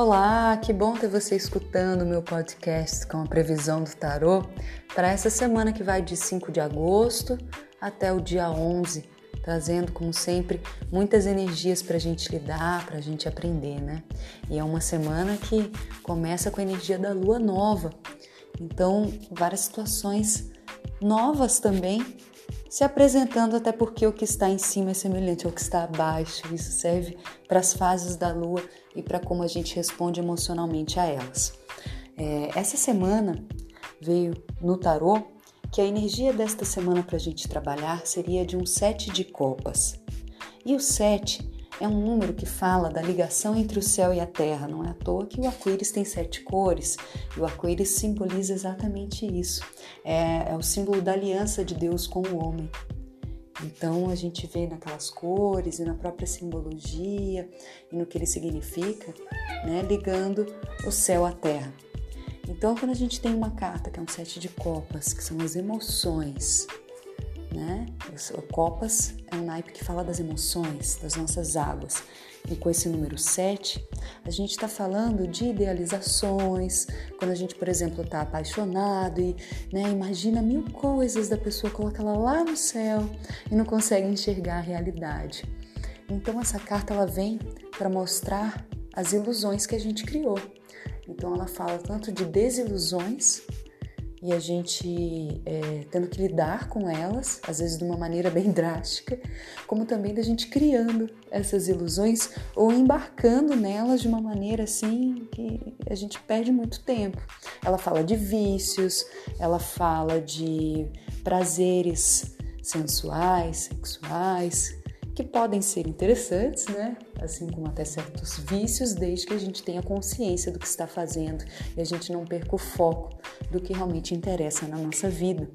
Olá, que bom ter você escutando o meu podcast com a previsão do tarô para essa semana que vai de 5 de agosto até o dia 11, trazendo, como sempre, muitas energias para a gente lidar, para a gente aprender, né? E é uma semana que começa com a energia da lua nova, então várias situações novas também se apresentando, até porque o que está em cima é semelhante ao que está abaixo. Isso serve para as fases da lua e para como a gente responde emocionalmente a elas. É, essa semana veio no tarô que a energia desta semana para a gente trabalhar seria de um sete de copas. E o sete é um número que fala da ligação entre o céu e a terra. Não é à toa que o arco-íris tem sete cores e o arco-íris simboliza exatamente isso. É, é o símbolo da aliança de Deus com o homem. Então a gente vê naquelas cores e na própria simbologia e no que ele significa, né, ligando o céu à terra. Então quando a gente tem uma carta que é um sete de copas, que são as emoções, né? O Copas é um naipe que fala das emoções, das nossas águas. E com esse número 7, a gente está falando de idealizações, quando a gente, por exemplo, está apaixonado e né, imagina mil coisas da pessoa, coloca ela lá no céu e não consegue enxergar a realidade. Então essa carta ela vem para mostrar as ilusões que a gente criou. Então ela fala tanto de desilusões e a gente é, tendo que lidar com elas, às vezes de uma maneira bem drástica, como também da gente criando essas ilusões ou embarcando nelas de uma maneira assim que a gente perde muito tempo. Ela fala de vícios, ela fala de prazeres sensuais, sexuais, que podem ser interessantes, né? Assim como até certos vícios, desde que a gente tenha consciência do que está fazendo e a gente não perca o foco do que realmente interessa na nossa vida,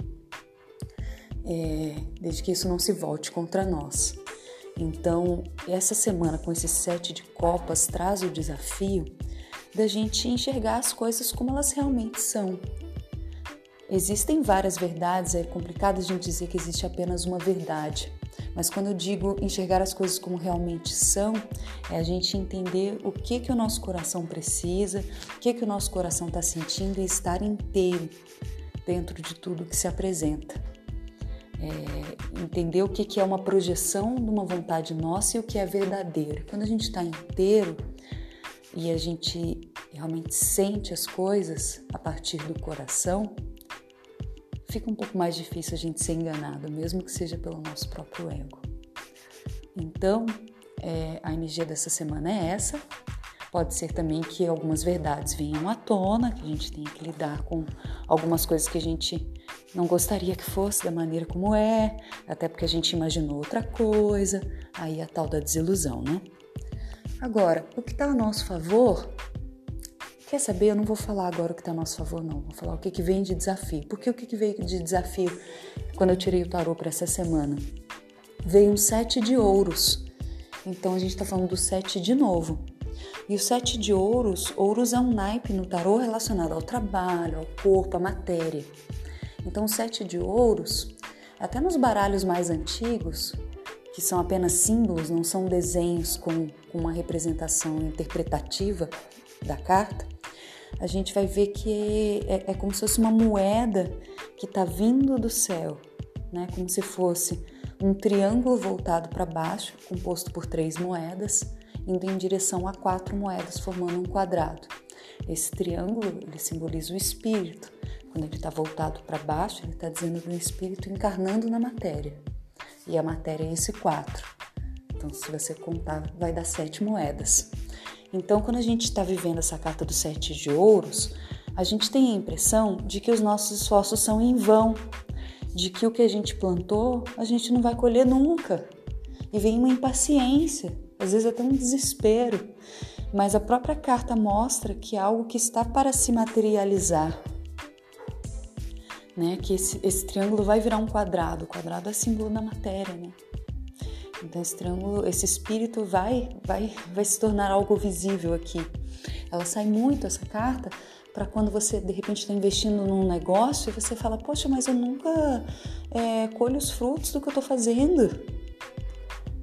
é, desde que isso não se volte contra nós. Então, essa semana com esse sete de copas traz o desafio da gente enxergar as coisas como elas realmente são. Existem várias verdades, é complicado a gente dizer que existe apenas uma verdade. Mas quando eu digo enxergar as coisas como realmente são, é a gente entender o que que o nosso coração precisa, o que que o nosso coração está sentindo e estar inteiro dentro de tudo que se apresenta. É, entender o que, que é uma projeção de uma vontade nossa e o que é verdadeiro. Quando a gente está inteiro e a gente realmente sente as coisas a partir do coração, fica um pouco mais difícil a gente ser enganado, mesmo que seja pelo nosso próprio ego. Então, é, a energia dessa semana é essa. Pode ser também que algumas verdades venham à tona, que a gente tenha que lidar com algumas coisas que a gente não gostaria que fosse da maneira como é, até porque a gente imaginou outra coisa, aí a tal da desilusão, né? Agora, o que está a nosso favor Quer saber? Eu não vou falar agora o que está a nosso favor, não. Vou falar o que, que vem de desafio. Porque o que, que veio de desafio quando eu tirei o tarô para essa semana? Veio um sete de ouros. Então a gente está falando do sete de novo. E o sete de ouros, ouros é um naipe no tarô relacionado ao trabalho, ao corpo, à matéria. Então o sete de ouros, até nos baralhos mais antigos, que são apenas símbolos, não são desenhos com uma representação interpretativa da carta, a gente vai ver que é, é como se fosse uma moeda que está vindo do céu, né? Como se fosse um triângulo voltado para baixo, composto por três moedas, indo em direção a quatro moedas, formando um quadrado. Esse triângulo ele simboliza o espírito. Quando ele está voltado para baixo, ele está dizendo do espírito encarnando na matéria. E a matéria é esse quatro. Então, se você contar, vai dar sete moedas. Então, quando a gente está vivendo essa carta dos sete de ouros, a gente tem a impressão de que os nossos esforços são em vão, de que o que a gente plantou a gente não vai colher nunca. E vem uma impaciência, às vezes até um desespero. Mas a própria carta mostra que é algo que está para se materializar. Né? Que esse, esse triângulo vai virar um quadrado. O quadrado é símbolo da matéria, né? Então esse triângulo, esse espírito vai, vai, vai se tornar algo visível aqui. Ela sai muito essa carta para quando você de repente está investindo num negócio e você fala, poxa, mas eu nunca é, colho os frutos do que eu estou fazendo.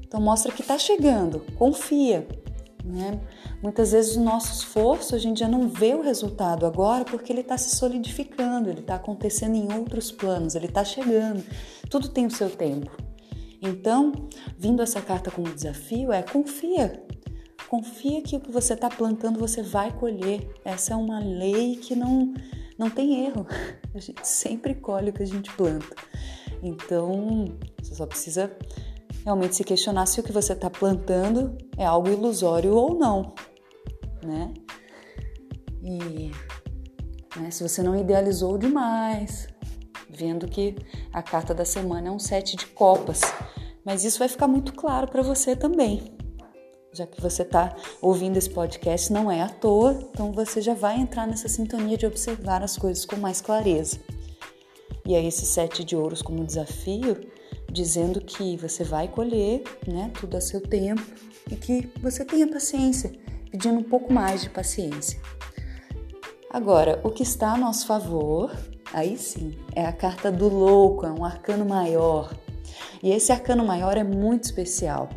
Então mostra que está chegando, confia. Né? Muitas vezes o nosso esforço a gente já não vê o resultado agora porque ele está se solidificando, ele está acontecendo em outros planos, ele está chegando. Tudo tem o seu tempo. Então, vindo essa carta como desafio, é confia. Confia que o que você está plantando você vai colher. Essa é uma lei que não, não tem erro. A gente sempre colhe o que a gente planta. Então, você só precisa realmente se questionar se o que você está plantando é algo ilusório ou não, né? E né, se você não idealizou demais, vendo que a carta da semana é um sete de copas, mas isso vai ficar muito claro para você também. Já que você está ouvindo esse podcast, não é à toa, então você já vai entrar nessa sintonia de observar as coisas com mais clareza. E aí, esse sete de ouros como desafio dizendo que você vai colher, né, tudo a seu tempo e que você tenha paciência, pedindo um pouco mais de paciência. Agora, o que está a nosso favor, aí sim, é a carta do louco, é um arcano maior. E esse arcano maior é muito especial.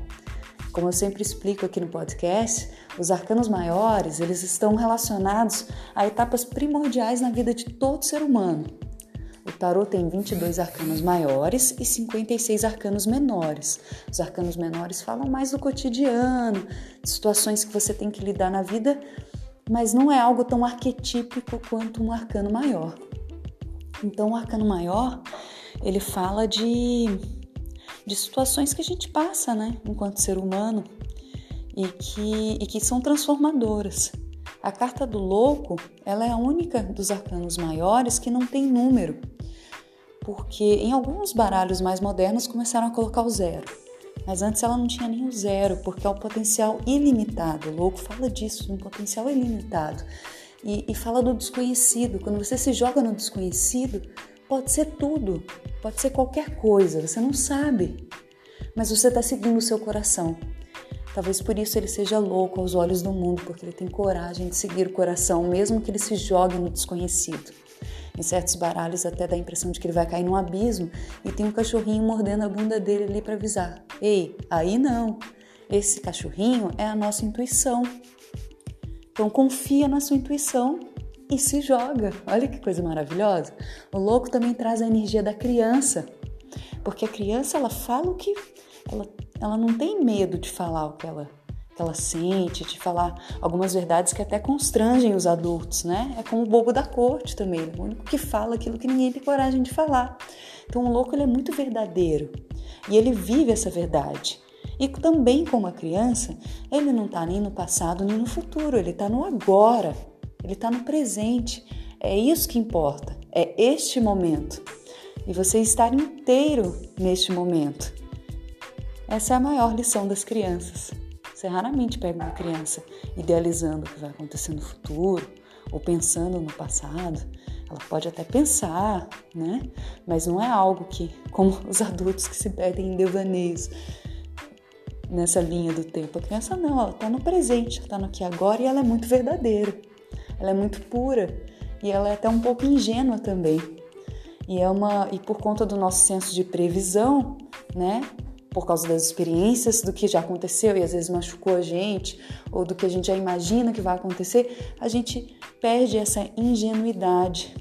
Como eu sempre explico aqui no podcast, os arcanos maiores, eles estão relacionados a etapas primordiais na vida de todo ser humano. O tarô tem 22 arcanos maiores e 56 arcanos menores. Os arcanos menores falam mais do cotidiano, de situações que você tem que lidar na vida, mas não é algo tão arquetípico quanto um arcano maior. Então, o arcano maior, ele fala de, de situações que a gente passa, né, enquanto ser humano, e que, e que são transformadoras. A carta do louco, ela é a única dos arcanos maiores que não tem número porque em alguns baralhos mais modernos começaram a colocar o zero. Mas antes ela não tinha nem o zero, porque é um potencial ilimitado. O louco fala disso, um potencial ilimitado. E, e fala do desconhecido. Quando você se joga no desconhecido, pode ser tudo, pode ser qualquer coisa, você não sabe. Mas você está seguindo o seu coração. Talvez por isso ele seja louco aos olhos do mundo, porque ele tem coragem de seguir o coração, mesmo que ele se jogue no desconhecido. Em certos baralhos até dá a impressão de que ele vai cair num abismo e tem um cachorrinho mordendo a bunda dele ali para avisar. Ei, aí não. Esse cachorrinho é a nossa intuição. Então confia na sua intuição e se joga. Olha que coisa maravilhosa. O louco também traz a energia da criança, porque a criança ela fala o que ela, ela não tem medo de falar o que ela que ela sente, de falar algumas verdades que até constrangem os adultos, né? É como o bobo da corte também, o único que fala aquilo que ninguém tem coragem de falar. Então o louco ele é muito verdadeiro e ele vive essa verdade. E também como a criança, ele não está nem no passado nem no futuro, ele está no agora, ele está no presente. É isso que importa, é este momento. E você estar inteiro neste momento. Essa é a maior lição das crianças. Você raramente pega uma criança idealizando o que vai acontecer no futuro ou pensando no passado. Ela pode até pensar, né? Mas não é algo que, como os adultos que se perdem em devaneios nessa linha do tempo. A criança não, ela está no presente, está no aqui agora e ela é muito verdadeira. Ela é muito pura e ela é até um pouco ingênua também. E é uma e por conta do nosso senso de previsão, né? por causa das experiências, do que já aconteceu e às vezes machucou a gente, ou do que a gente já imagina que vai acontecer, a gente perde essa ingenuidade.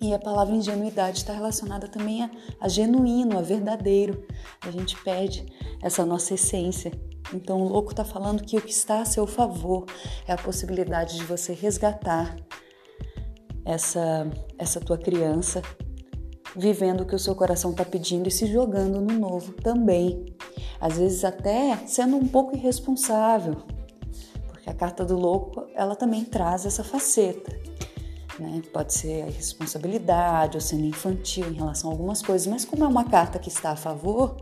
E a palavra ingenuidade está relacionada também a, a genuíno, a verdadeiro. A gente perde essa nossa essência. Então o louco está falando que o que está a seu favor é a possibilidade de você resgatar essa, essa tua criança vivendo o que o seu coração está pedindo e se jogando no novo também. Às vezes até sendo um pouco irresponsável, porque a carta do louco ela também traz essa faceta. Né? Pode ser a irresponsabilidade ou sendo infantil em relação a algumas coisas, mas como é uma carta que está a favor,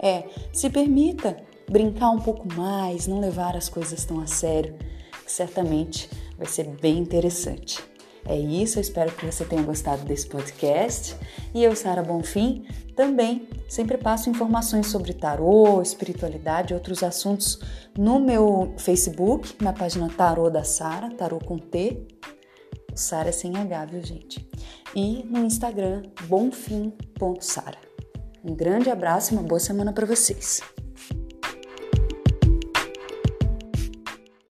é se permita brincar um pouco mais, não levar as coisas tão a sério, que certamente vai ser bem interessante. É isso, eu espero que você tenha gostado desse podcast. E eu, Sara Bonfim, também sempre passo informações sobre tarô, espiritualidade e outros assuntos no meu Facebook, na página Tarô da Sara, tarô com T. Sara é sem H, viu, gente? E no Instagram, bonfim.sara. Um grande abraço e uma boa semana para vocês.